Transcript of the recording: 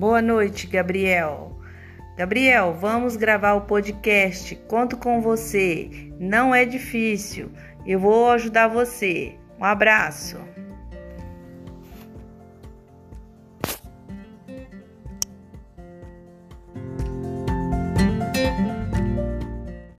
Boa noite, Gabriel. Gabriel, vamos gravar o podcast. Conto com você. Não é difícil. Eu vou ajudar você. Um abraço.